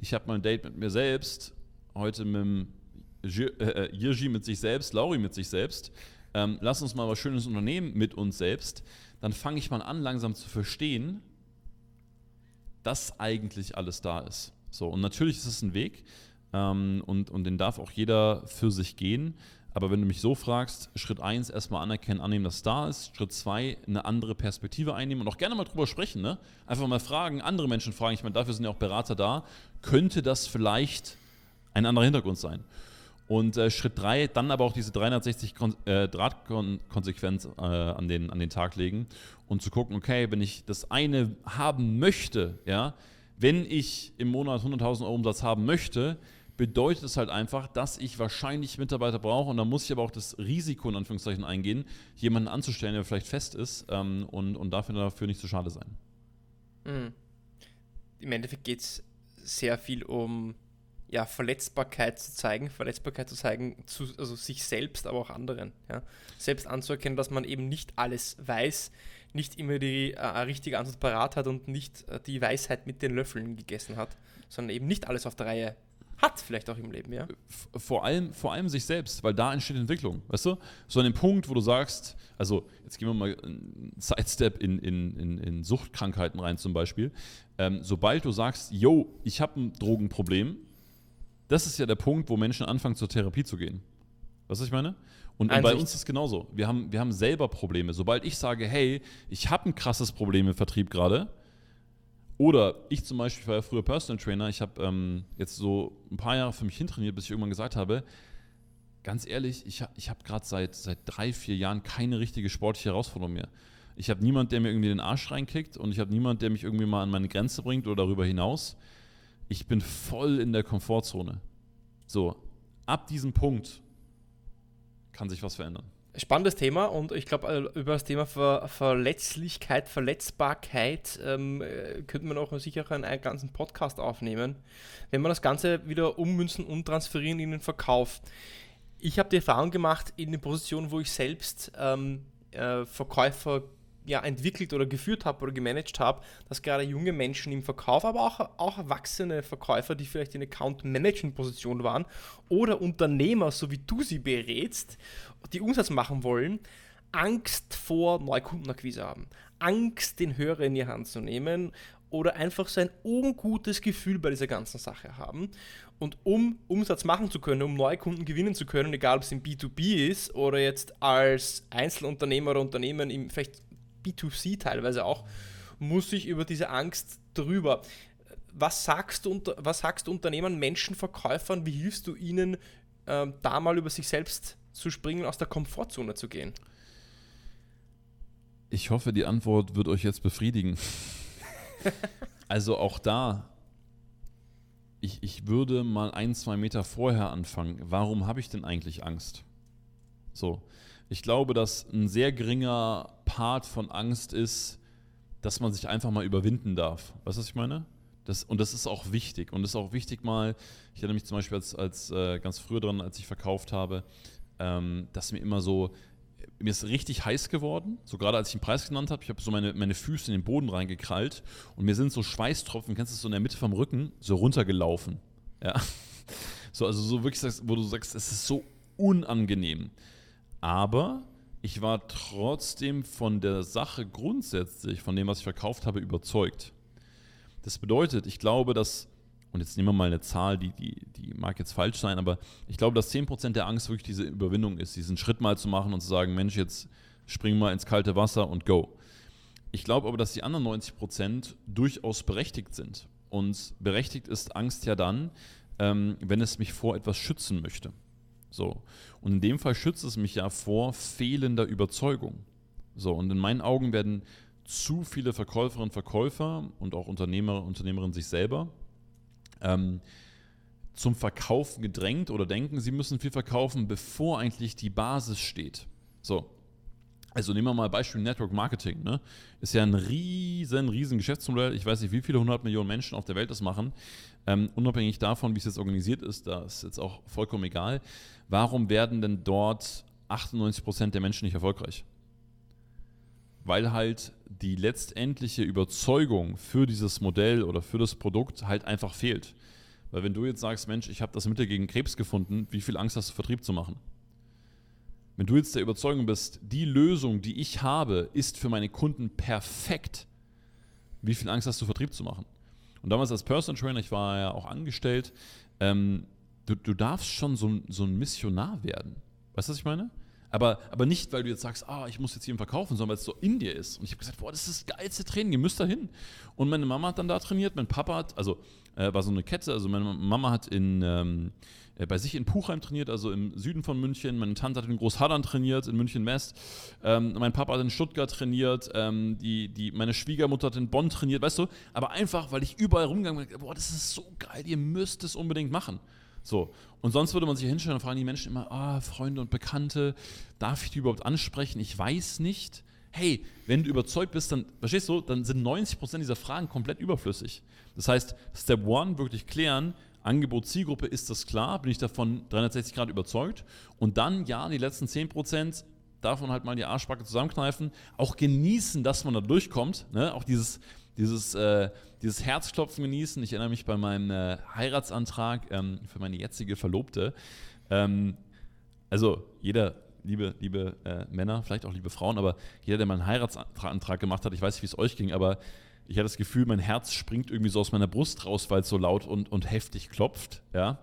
ich habe mal ein Date mit mir selbst, heute mit dem äh, Jirgi mit sich selbst, Lauri mit sich selbst, ähm, lass uns mal was Schönes unternehmen mit uns selbst, dann fange ich mal an, langsam zu verstehen, dass eigentlich alles da ist. So, und natürlich ist es ein Weg, ähm, und, und den darf auch jeder für sich gehen. Aber wenn du mich so fragst, Schritt 1 erstmal anerkennen, annehmen, dass es da ist. Schritt 2 eine andere Perspektive einnehmen und auch gerne mal drüber sprechen. Ne? Einfach mal fragen, andere Menschen fragen. Ich meine, dafür sind ja auch Berater da. Könnte das vielleicht ein anderer Hintergrund sein? Und äh, Schritt 3, dann aber auch diese 360 Kon äh, Drahtkonsequenz äh, an, den, an den Tag legen und zu gucken, okay, wenn ich das eine haben möchte, ja, wenn ich im Monat 100.000 Euro Umsatz haben möchte, bedeutet es halt einfach, dass ich wahrscheinlich Mitarbeiter brauche und dann muss ich aber auch das Risiko in Anführungszeichen eingehen, jemanden anzustellen, der vielleicht fest ist ähm, und, und dafür, dafür nicht zu schade sein. Mhm. Im Endeffekt geht es sehr viel um ja, Verletzbarkeit zu zeigen, Verletzbarkeit zu zeigen, zu, also sich selbst, aber auch anderen. Ja. Selbst anzuerkennen, dass man eben nicht alles weiß, nicht immer die äh, richtige Antwort parat hat und nicht äh, die Weisheit mit den Löffeln gegessen hat, sondern eben nicht alles auf der Reihe hat, vielleicht auch im Leben, ja. Vor allem, vor allem sich selbst, weil da entsteht Entwicklung, weißt du? So an dem Punkt, wo du sagst, also jetzt gehen wir mal einen Sidestep in, in, in, in Suchtkrankheiten rein zum Beispiel. Ähm, sobald du sagst, yo, ich habe ein Drogenproblem, das ist ja der Punkt, wo Menschen anfangen zur Therapie zu gehen. Weißt du, was ich meine? Und, und bei uns ist es genauso. Wir haben, wir haben selber Probleme. Sobald ich sage, hey, ich habe ein krasses Problem im Vertrieb gerade, oder ich zum Beispiel war ja früher Personal Trainer, ich habe ähm, jetzt so ein paar Jahre für mich hintrainiert, bis ich irgendwann gesagt habe, ganz ehrlich, ich, ich habe gerade seit, seit drei, vier Jahren keine richtige sportliche Herausforderung mehr. Ich habe niemanden, der mir irgendwie den Arsch reinkickt und ich habe niemanden, der mich irgendwie mal an meine Grenze bringt oder darüber hinaus. Ich bin voll in der Komfortzone. So, ab diesem Punkt kann sich was verändern. Spannendes Thema und ich glaube, äh, über das Thema Ver Verletzlichkeit, Verletzbarkeit ähm, äh, könnte man auch sicher einen, ganzen Podcast aufnehmen, wenn man das Ganze wieder ummünzen und transferieren in den Verkauf. Ich habe die Erfahrung gemacht, in den Positionen, wo ich selbst ähm, äh, Verkäufer ja, entwickelt oder geführt habe oder gemanagt habe, dass gerade junge Menschen im Verkauf, aber auch, auch erwachsene Verkäufer, die vielleicht in Account-Management-Position waren oder Unternehmer, so wie du sie berätst, die Umsatz machen wollen, Angst vor Neukundenakquise haben. Angst, den Hörer in die Hand zu nehmen oder einfach so ein ungutes Gefühl bei dieser ganzen Sache haben. Und um Umsatz machen zu können, um neue Kunden gewinnen zu können, egal ob es im B2B ist oder jetzt als Einzelunternehmer oder Unternehmen im vielleicht B2C teilweise auch, muss ich über diese Angst drüber. Was sagst du, was sagst du Unternehmern, Menschen, Verkäufern, wie hilfst du ihnen, äh, da mal über sich selbst zu springen, aus der Komfortzone zu gehen? Ich hoffe, die Antwort wird euch jetzt befriedigen. (laughs) also auch da, ich, ich würde mal ein, zwei Meter vorher anfangen. Warum habe ich denn eigentlich Angst? So, ich glaube, dass ein sehr geringer Part von Angst ist, dass man sich einfach mal überwinden darf. Weißt du, was ich meine? Das, und das ist auch wichtig. Und das ist auch wichtig mal, ich erinnere mich zum Beispiel als, als äh, ganz früher dran, als ich verkauft habe, ähm, dass mir immer so, mir ist richtig heiß geworden, so gerade als ich den Preis genannt habe, ich habe so meine, meine Füße in den Boden reingekrallt und mir sind so Schweißtropfen, kennst du das so in der Mitte vom Rücken, so runtergelaufen. Ja. (laughs) So, also so wirklich, wo du sagst, es ist so unangenehm. Aber ich war trotzdem von der Sache grundsätzlich, von dem, was ich verkauft habe, überzeugt. Das bedeutet, ich glaube, dass, und jetzt nehmen wir mal eine Zahl, die, die, die mag jetzt falsch sein, aber ich glaube, dass 10% der Angst wirklich diese Überwindung ist, diesen Schritt mal zu machen und zu sagen, Mensch, jetzt spring mal ins kalte Wasser und go. Ich glaube aber, dass die anderen 90% durchaus berechtigt sind. Und berechtigt ist Angst ja dann, ähm, wenn es mich vor etwas schützen möchte. So. Und in dem Fall schützt es mich ja vor fehlender Überzeugung. So, und in meinen Augen werden zu viele Verkäuferinnen und Verkäufer und auch Unternehmer, und Unternehmerinnen sich selber ähm, zum Verkaufen gedrängt oder denken, sie müssen viel verkaufen, bevor eigentlich die Basis steht. So. Also nehmen wir mal Beispiel Network Marketing. Ne? Ist ja ein riesen, riesen Geschäftsmodell. Ich weiß nicht, wie viele hundert Millionen Menschen auf der Welt das machen. Ähm, unabhängig davon, wie es jetzt organisiert ist, da ist jetzt auch vollkommen egal. Warum werden denn dort 98% der Menschen nicht erfolgreich? Weil halt die letztendliche Überzeugung für dieses Modell oder für das Produkt halt einfach fehlt. Weil wenn du jetzt sagst, Mensch, ich habe das Mittel gegen Krebs gefunden, wie viel Angst hast du, Vertrieb zu machen? Wenn du jetzt der Überzeugung bist, die Lösung, die ich habe, ist für meine Kunden perfekt, wie viel Angst hast du, Vertrieb zu machen? Und damals als Personal Trainer, ich war ja auch angestellt, ähm, du, du darfst schon so, so ein Missionar werden. Weißt du, was ich meine? Aber, aber nicht, weil du jetzt sagst, ah, ich muss jetzt hier verkaufen, sondern weil es so in dir ist. Und ich habe gesagt, boah, das ist das geilste Training, ihr müsst da hin. Und meine Mama hat dann da trainiert, mein Papa hat, also äh, war so eine Kette, also meine Mama hat in, ähm, äh, bei sich in Puchheim trainiert, also im Süden von München. Meine Tante hat in Großhadern trainiert, in München West. Ähm, mein Papa hat in Stuttgart trainiert. Ähm, die, die, meine Schwiegermutter hat in Bonn trainiert, weißt du? Aber einfach, weil ich überall rumgegangen bin, boah, das ist so geil, ihr müsst es unbedingt machen. So. Und sonst würde man sich hinstellen und fragen die Menschen immer, ah, Freunde und Bekannte, darf ich die überhaupt ansprechen? Ich weiß nicht. Hey, wenn du überzeugt bist, dann, verstehst du, dann sind 90% dieser Fragen komplett überflüssig. Das heißt, Step One, wirklich klären, Angebot, Zielgruppe, ist das klar? Bin ich davon 360 Grad überzeugt? Und dann, ja, die letzten 10% davon halt mal die Arschbacke zusammenkneifen, auch genießen, dass man da durchkommt. Ne? Auch dieses, dieses, äh, dieses Herzklopfen genießen. Ich erinnere mich bei meinem äh, Heiratsantrag ähm, für meine jetzige Verlobte. Ähm, also jeder, liebe, liebe äh, Männer, vielleicht auch liebe Frauen, aber jeder, der mal einen Heiratsantrag gemacht hat, ich weiß nicht, wie es euch ging, aber ich hatte das Gefühl, mein Herz springt irgendwie so aus meiner Brust raus, weil es so laut und, und heftig klopft. Ja?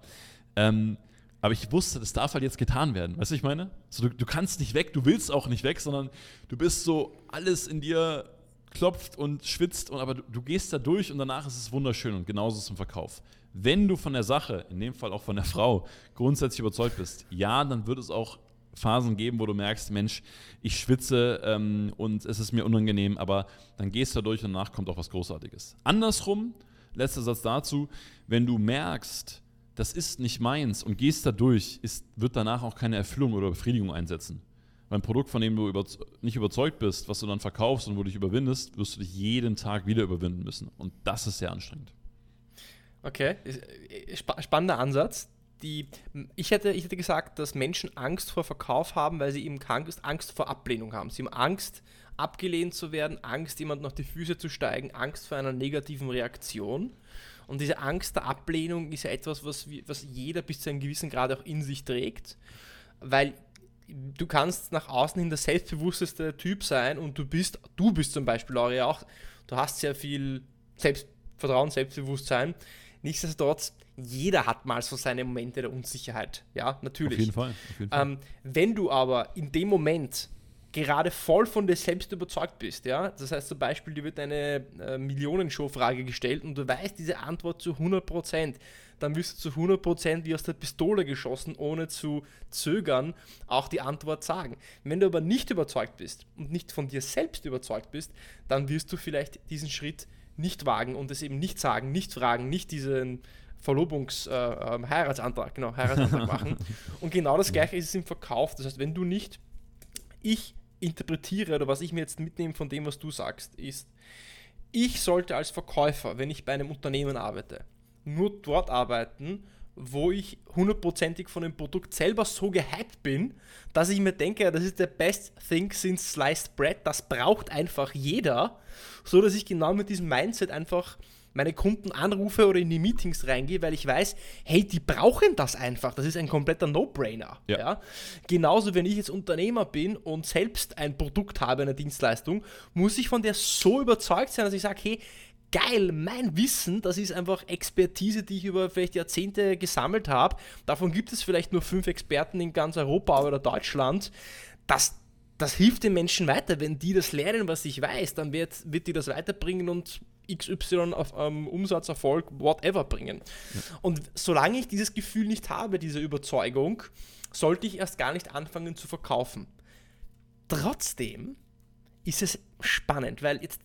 Ähm, aber ich wusste, das darf halt jetzt getan werden. Weißt du, ich meine? So, du, du kannst nicht weg, du willst auch nicht weg, sondern du bist so, alles in dir klopft und schwitzt, und, aber du, du gehst da durch und danach ist es wunderschön und genauso im Verkauf. Wenn du von der Sache, in dem Fall auch von der Frau, grundsätzlich überzeugt bist, ja, dann wird es auch Phasen geben, wo du merkst, Mensch, ich schwitze ähm, und es ist mir unangenehm, aber dann gehst du durch und danach kommt auch was Großartiges. Andersrum, letzter Satz dazu, wenn du merkst, das ist nicht meins und gehst da durch, ist, wird danach auch keine Erfüllung oder Befriedigung einsetzen. Weil Produkt, von dem du über, nicht überzeugt bist, was du dann verkaufst und wo du dich überwindest, wirst du dich jeden Tag wieder überwinden müssen. Und das ist sehr anstrengend. Okay, äh, spannender Ansatz die, ich, hätte, ich hätte gesagt, dass Menschen Angst vor Verkauf haben, weil sie eben Angst, vor Ablehnung haben. Sie haben Angst, abgelehnt zu werden, Angst, jemand auf die Füße zu steigen, Angst vor einer negativen Reaktion. Und diese Angst der Ablehnung ist ja etwas, was, was jeder bis zu einem gewissen Grad auch in sich trägt, weil du kannst nach außen hin der selbstbewussteste Typ sein und du bist, du bist zum Beispiel Laura auch, du hast sehr viel Selbstvertrauen, Selbstbewusstsein. Nichtsdestotrotz jeder hat mal so seine Momente der Unsicherheit. Ja, natürlich. Auf jeden Fall. Auf jeden Fall. Ähm, wenn du aber in dem Moment gerade voll von dir selbst überzeugt bist, ja, das heißt zum Beispiel, dir wird eine äh, Millionenshow-Frage gestellt und du weißt diese Antwort zu 100%, dann wirst du zu 100% wie aus der Pistole geschossen, ohne zu zögern, auch die Antwort sagen. Wenn du aber nicht überzeugt bist und nicht von dir selbst überzeugt bist, dann wirst du vielleicht diesen Schritt nicht wagen und es eben nicht sagen, nicht fragen, nicht diesen Verlobungs-, äh, äh, Heiratsantrag, genau, Heiratsantrag (laughs) machen. Und genau das gleiche ist es im Verkauf. Das heißt, wenn du nicht, ich interpretiere oder was ich mir jetzt mitnehme von dem, was du sagst, ist, ich sollte als Verkäufer, wenn ich bei einem Unternehmen arbeite, nur dort arbeiten, wo ich hundertprozentig von dem Produkt selber so gehypt bin, dass ich mir denke, das ist der best thing since sliced bread, das braucht einfach jeder, so dass ich genau mit diesem Mindset einfach meine Kunden anrufe oder in die Meetings reingehe, weil ich weiß, hey, die brauchen das einfach. Das ist ein kompletter No-Brainer. Ja. ja. Genauso, wenn ich jetzt Unternehmer bin und selbst ein Produkt habe, eine Dienstleistung, muss ich von der so überzeugt sein, dass ich sage, hey, geil, mein Wissen, das ist einfach Expertise, die ich über vielleicht Jahrzehnte gesammelt habe. Davon gibt es vielleicht nur fünf Experten in ganz Europa oder Deutschland. Das, das hilft den Menschen weiter. Wenn die das lernen, was ich weiß, dann wird, wird die das weiterbringen und XY auf ähm, Umsatzerfolg, whatever bringen. Und solange ich dieses Gefühl nicht habe, diese Überzeugung, sollte ich erst gar nicht anfangen zu verkaufen. Trotzdem ist es spannend, weil jetzt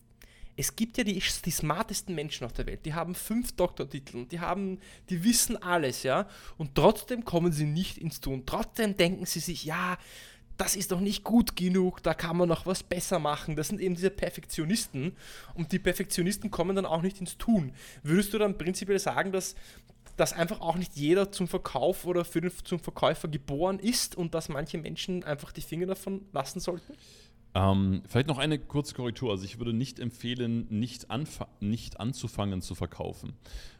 es gibt ja die, die smartesten Menschen auf der Welt, die haben fünf Doktortitel, die haben, die wissen alles, ja, und trotzdem kommen sie nicht ins Tun. Trotzdem denken sie sich, ja, das ist doch nicht gut genug, da kann man noch was besser machen. Das sind eben diese Perfektionisten und die Perfektionisten kommen dann auch nicht ins Tun. Würdest du dann prinzipiell sagen, dass, dass einfach auch nicht jeder zum Verkauf oder für den, zum Verkäufer geboren ist und dass manche Menschen einfach die Finger davon lassen sollten? Ähm, vielleicht noch eine kurze Korrektur. Also ich würde nicht empfehlen, nicht, nicht anzufangen zu verkaufen.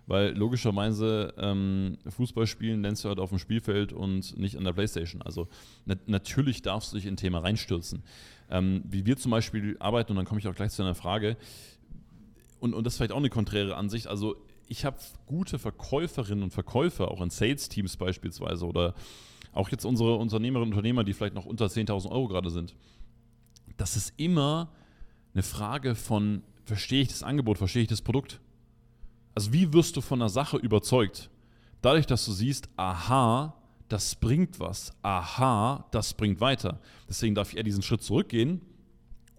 Weil logischerweise ähm, Fußball spielen lernst du halt auf dem Spielfeld und nicht an der Playstation. Also nat natürlich darfst du dich in ein Thema reinstürzen. Ähm, wie wir zum Beispiel arbeiten, und dann komme ich auch gleich zu einer Frage, und, und das ist vielleicht auch eine konträre Ansicht, also ich habe gute Verkäuferinnen und Verkäufer, auch in Sales-Teams beispielsweise, oder auch jetzt unsere Unternehmerinnen und Unternehmer, die vielleicht noch unter 10.000 Euro gerade sind das ist immer eine Frage von, verstehe ich das Angebot, verstehe ich das Produkt? Also wie wirst du von einer Sache überzeugt? Dadurch, dass du siehst, aha, das bringt was, aha, das bringt weiter. Deswegen darf ich eher diesen Schritt zurückgehen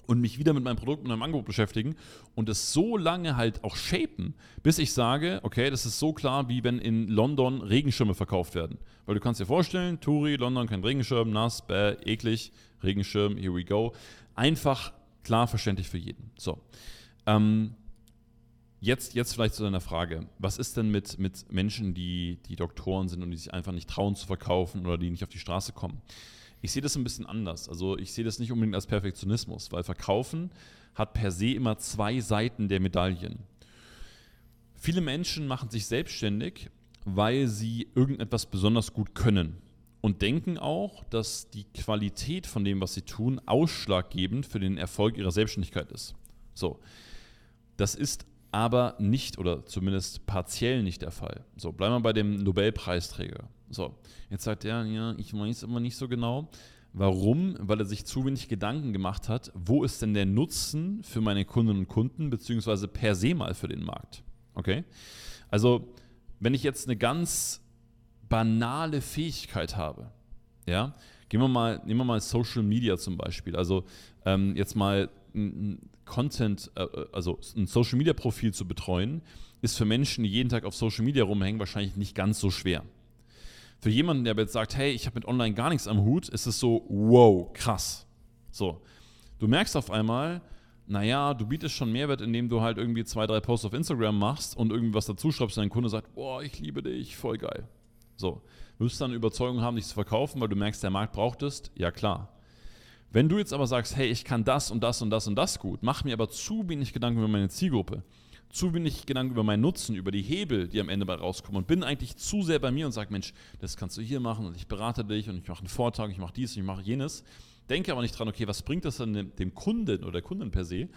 und mich wieder mit meinem Produkt, mit meinem Angebot beschäftigen und es so lange halt auch shapen, bis ich sage, okay, das ist so klar, wie wenn in London Regenschirme verkauft werden. Weil du kannst dir vorstellen, Touri, London, kein Regenschirm, nass, bäh, eklig, Regenschirm, here we go. Einfach klar verständlich für jeden. So. Ähm, jetzt, jetzt vielleicht zu deiner Frage. Was ist denn mit, mit Menschen, die, die Doktoren sind und die sich einfach nicht trauen zu verkaufen oder die nicht auf die Straße kommen? Ich sehe das ein bisschen anders. Also ich sehe das nicht unbedingt als Perfektionismus, weil Verkaufen hat per se immer zwei Seiten der Medaillen. Viele Menschen machen sich selbstständig, weil sie irgendetwas besonders gut können und denken auch, dass die Qualität von dem, was sie tun, ausschlaggebend für den Erfolg ihrer Selbstständigkeit ist. So, das ist aber nicht oder zumindest partiell nicht der Fall. So, bleiben wir bei dem Nobelpreisträger. So, jetzt sagt er, ja, ich weiß immer nicht so genau. Warum? Weil er sich zu wenig Gedanken gemacht hat, wo ist denn der Nutzen für meine Kundinnen und Kunden, beziehungsweise per se mal für den Markt. Okay? Also, wenn ich jetzt eine ganz banale Fähigkeit habe, ja, gehen wir mal, nehmen wir mal Social Media zum Beispiel. Also ähm, jetzt mal ein Content, äh, also ein Social Media Profil zu betreuen, ist für Menschen, die jeden Tag auf Social Media rumhängen, wahrscheinlich nicht ganz so schwer. Für jemanden, der jetzt sagt, hey, ich habe mit Online gar nichts am Hut, ist es so, wow, krass. So, du merkst auf einmal, naja, du bietest schon Mehrwert, indem du halt irgendwie zwei, drei Posts auf Instagram machst und irgendwie was dazu schreibst und dein Kunde sagt, boah, ich liebe dich, voll geil. So, wirst du dann Überzeugung haben, dich zu verkaufen, weil du merkst, der Markt braucht es? Ja, klar. Wenn du jetzt aber sagst, hey, ich kann das und das und das und das gut, mach mir aber zu wenig Gedanken über meine Zielgruppe, zu wenig Gedanken über meinen Nutzen, über die Hebel, die am Ende bei rauskommen und bin eigentlich zu sehr bei mir und sage, Mensch, das kannst du hier machen und ich berate dich und ich mache einen Vortrag, ich mache dies und ich mache jenes, denke aber nicht dran, okay, was bringt das dann dem Kunden oder der Kundin per se,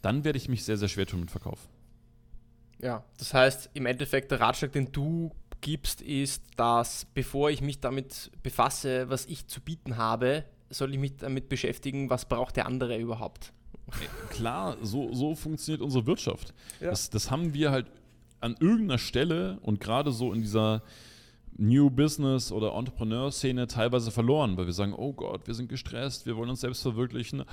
dann werde ich mich sehr, sehr schwer tun mit Verkauf. Ja, das heißt, im Endeffekt der Ratschlag, den du gibst, ist, dass bevor ich mich damit befasse, was ich zu bieten habe, soll ich mich damit beschäftigen, was braucht der andere überhaupt. Klar, so, so funktioniert unsere Wirtschaft. Ja. Das, das haben wir halt an irgendeiner Stelle und gerade so in dieser New Business oder Entrepreneur-Szene teilweise verloren, weil wir sagen, oh Gott, wir sind gestresst, wir wollen uns selbst verwirklichen.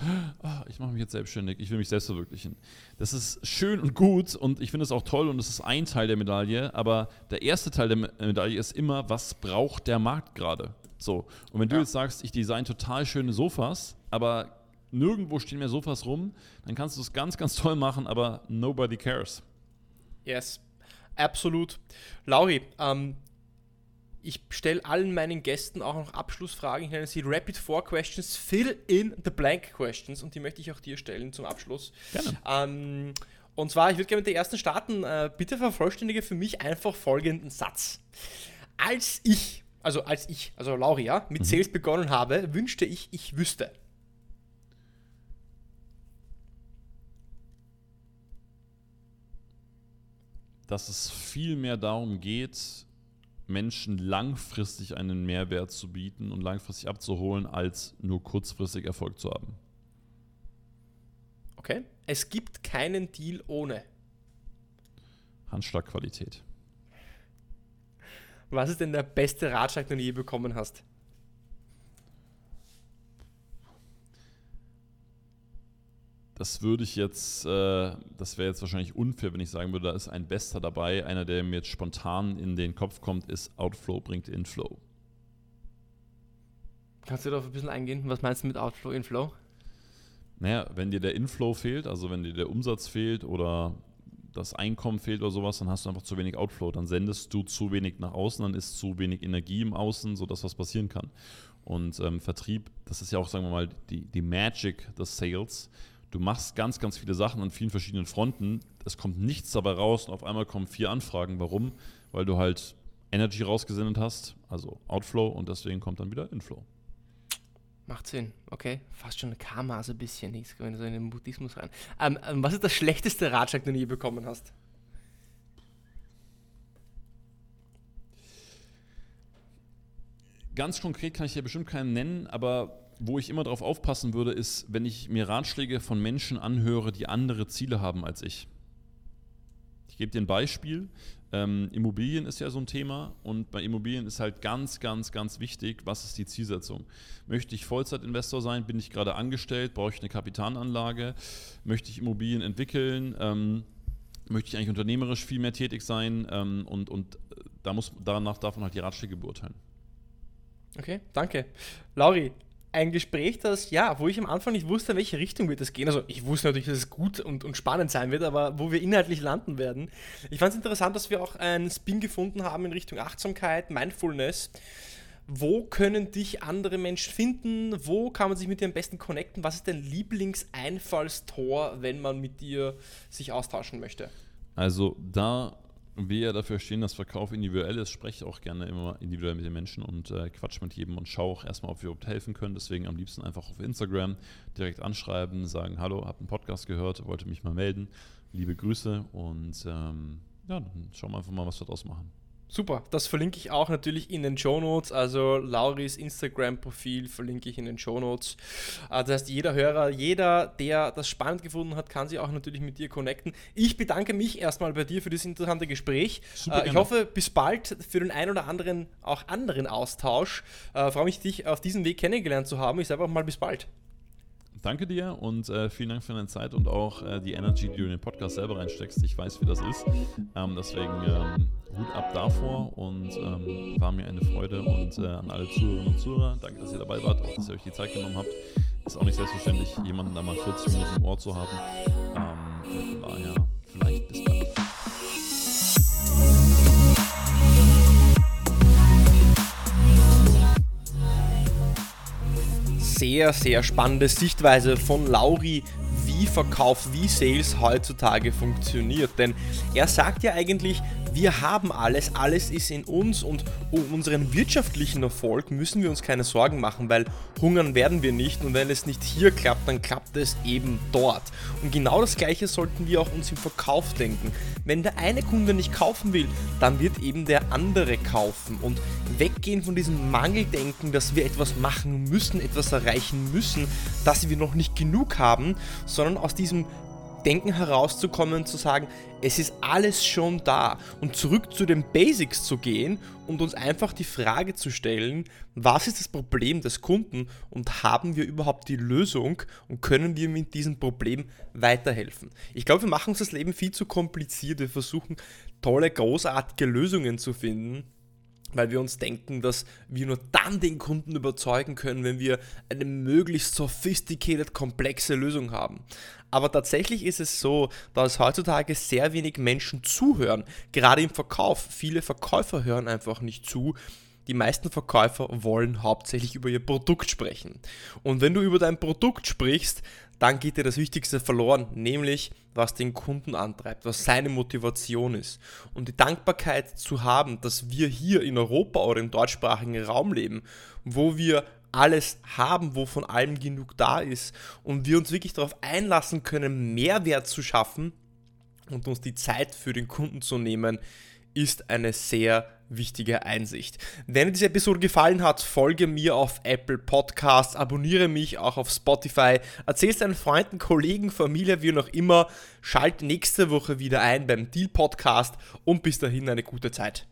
Ah, ich mache mich jetzt selbstständig, ich will mich selbst verwirklichen. Das ist schön und gut und ich finde es auch toll und es ist ein Teil der Medaille, aber der erste Teil der Medaille ist immer, was braucht der Markt gerade? So, und wenn du ja. jetzt sagst, ich design total schöne Sofas, aber nirgendwo stehen mehr Sofas rum, dann kannst du es ganz, ganz toll machen, aber nobody cares. Yes, absolut. Lauri, ähm, ich stelle allen meinen Gästen auch noch Abschlussfragen. Ich nenne sie Rapid Four Questions, Fill in the Blank Questions und die möchte ich auch dir stellen zum Abschluss. Gerne. Ähm, und zwar, ich würde gerne mit der ersten starten. Äh, bitte vervollständige für mich einfach folgenden Satz. Als ich, also als ich, also Lauria, mit mhm. Sales begonnen habe, wünschte ich, ich wüsste. dass es viel mehr darum geht, Menschen langfristig einen Mehrwert zu bieten und langfristig abzuholen, als nur kurzfristig Erfolg zu haben. Okay. Es gibt keinen Deal ohne. Handschlagqualität. Was ist denn der beste Ratschlag, den du je bekommen hast? Das würde ich jetzt, äh, das wäre jetzt wahrscheinlich unfair, wenn ich sagen würde, da ist ein Bester dabei. Einer, der mir jetzt spontan in den Kopf kommt, ist Outflow bringt Inflow. Kannst du darauf ein bisschen eingehen? Was meinst du mit Outflow, Inflow? Naja, wenn dir der Inflow fehlt, also wenn dir der Umsatz fehlt oder das Einkommen fehlt oder sowas, dann hast du einfach zu wenig Outflow. Dann sendest du zu wenig nach außen, dann ist zu wenig Energie im Außen, sodass was passieren kann. Und ähm, Vertrieb, das ist ja auch, sagen wir mal, die, die Magic des Sales du machst ganz, ganz viele Sachen an vielen verschiedenen Fronten, es kommt nichts dabei raus und auf einmal kommen vier Anfragen. Warum? Weil du halt Energy rausgesendet hast, also Outflow und deswegen kommt dann wieder Inflow. Macht Sinn, okay. Fast schon eine Karma, so ein bisschen. Ich gehe so in den Buddhismus rein. Ähm, ähm, was ist das schlechteste Ratschlag, den du je bekommen hast? Ganz konkret kann ich dir bestimmt keinen nennen, aber wo ich immer darauf aufpassen würde, ist, wenn ich mir Ratschläge von Menschen anhöre, die andere Ziele haben als ich. gebe dir ein Beispiel. Ähm, Immobilien ist ja so ein Thema und bei Immobilien ist halt ganz, ganz, ganz wichtig, was ist die Zielsetzung? Möchte ich Vollzeitinvestor sein? Bin ich gerade angestellt? Brauche ich eine Kapitalanlage? Möchte ich Immobilien entwickeln? Ähm, möchte ich eigentlich unternehmerisch viel mehr tätig sein? Ähm, und und äh, da muss, danach darf man halt die Ratschläge beurteilen. Okay, danke. Lauri, ein Gespräch, das, ja, wo ich am Anfang nicht wusste, in welche Richtung wird es gehen. Also ich wusste natürlich, dass es gut und, und spannend sein wird, aber wo wir inhaltlich landen werden. Ich fand es interessant, dass wir auch einen Spin gefunden haben in Richtung Achtsamkeit, Mindfulness. Wo können dich andere Menschen finden? Wo kann man sich mit dir am besten connecten? Was ist dein Lieblingseinfallstor, wenn man mit dir sich austauschen möchte? Also da wir ja dafür stehen, dass Verkauf individuell ist, spreche auch gerne immer individuell mit den Menschen und äh, quatsch mit jedem und schaue auch erstmal, ob wir überhaupt helfen können. Deswegen am liebsten einfach auf Instagram direkt anschreiben, sagen, hallo, hab einen Podcast gehört, wollte mich mal melden. Liebe Grüße und ähm, ja, dann schauen wir einfach mal, was wir daraus machen. Super, das verlinke ich auch natürlich in den Show Notes. Also Lauris Instagram-Profil verlinke ich in den Show Notes. Äh, das heißt, jeder Hörer, jeder, der das spannend gefunden hat, kann sich auch natürlich mit dir connecten. Ich bedanke mich erstmal bei dir für das interessante Gespräch. Super, äh, ich hoffe, bis bald für den einen oder anderen auch anderen Austausch. Ich äh, freue mich, dich auf diesem Weg kennengelernt zu haben. Ich sage einfach mal bis bald. Danke dir und äh, vielen Dank für deine Zeit und auch äh, die Energy, die du in den Podcast selber reinsteckst. Ich weiß, wie das ist. Ähm, deswegen ähm, Hut ab davor und ähm, war mir eine Freude. Und äh, an alle Zuhörerinnen und Zuhörer, danke, dass ihr dabei wart, auch dass ihr euch die Zeit genommen habt. Ist auch nicht selbstverständlich, jemanden da mal 40 Minuten im Ohr zu haben. Ähm, von daher, Sehr, sehr spannende Sichtweise von Lauri, wie Verkauf, wie Sales heutzutage funktioniert. Denn er sagt ja eigentlich, wir haben alles, alles ist in uns und um unseren wirtschaftlichen Erfolg müssen wir uns keine Sorgen machen, weil hungern werden wir nicht und wenn es nicht hier klappt, dann klappt es eben dort. Und genau das gleiche sollten wir auch uns im Verkauf denken. Wenn der eine Kunde nicht kaufen will, dann wird eben der andere kaufen und weggehen von diesem Mangeldenken, dass wir etwas machen müssen, etwas erreichen müssen, dass wir noch nicht genug haben, sondern aus diesem Denken herauszukommen, zu sagen, es ist alles schon da und zurück zu den Basics zu gehen und uns einfach die Frage zu stellen, was ist das Problem des Kunden und haben wir überhaupt die Lösung und können wir mit diesem Problem weiterhelfen? Ich glaube, wir machen uns das Leben viel zu kompliziert, wir versuchen tolle, großartige Lösungen zu finden weil wir uns denken, dass wir nur dann den Kunden überzeugen können, wenn wir eine möglichst sophisticated, komplexe Lösung haben. Aber tatsächlich ist es so, dass heutzutage sehr wenig Menschen zuhören, gerade im Verkauf. Viele Verkäufer hören einfach nicht zu. Die meisten Verkäufer wollen hauptsächlich über ihr Produkt sprechen. Und wenn du über dein Produkt sprichst, dann geht dir das Wichtigste verloren, nämlich was den Kunden antreibt, was seine Motivation ist. Und die Dankbarkeit zu haben, dass wir hier in Europa oder im deutschsprachigen Raum leben, wo wir alles haben, wo von allem genug da ist und wir uns wirklich darauf einlassen können, Mehrwert zu schaffen und uns die Zeit für den Kunden zu nehmen, ist eine sehr wichtige Einsicht. Wenn dir diese Episode gefallen hat, folge mir auf Apple Podcasts, abonniere mich auch auf Spotify, erzähl es deinen Freunden, Kollegen, Familie, wie auch immer. Schalt nächste Woche wieder ein beim Deal Podcast und bis dahin eine gute Zeit.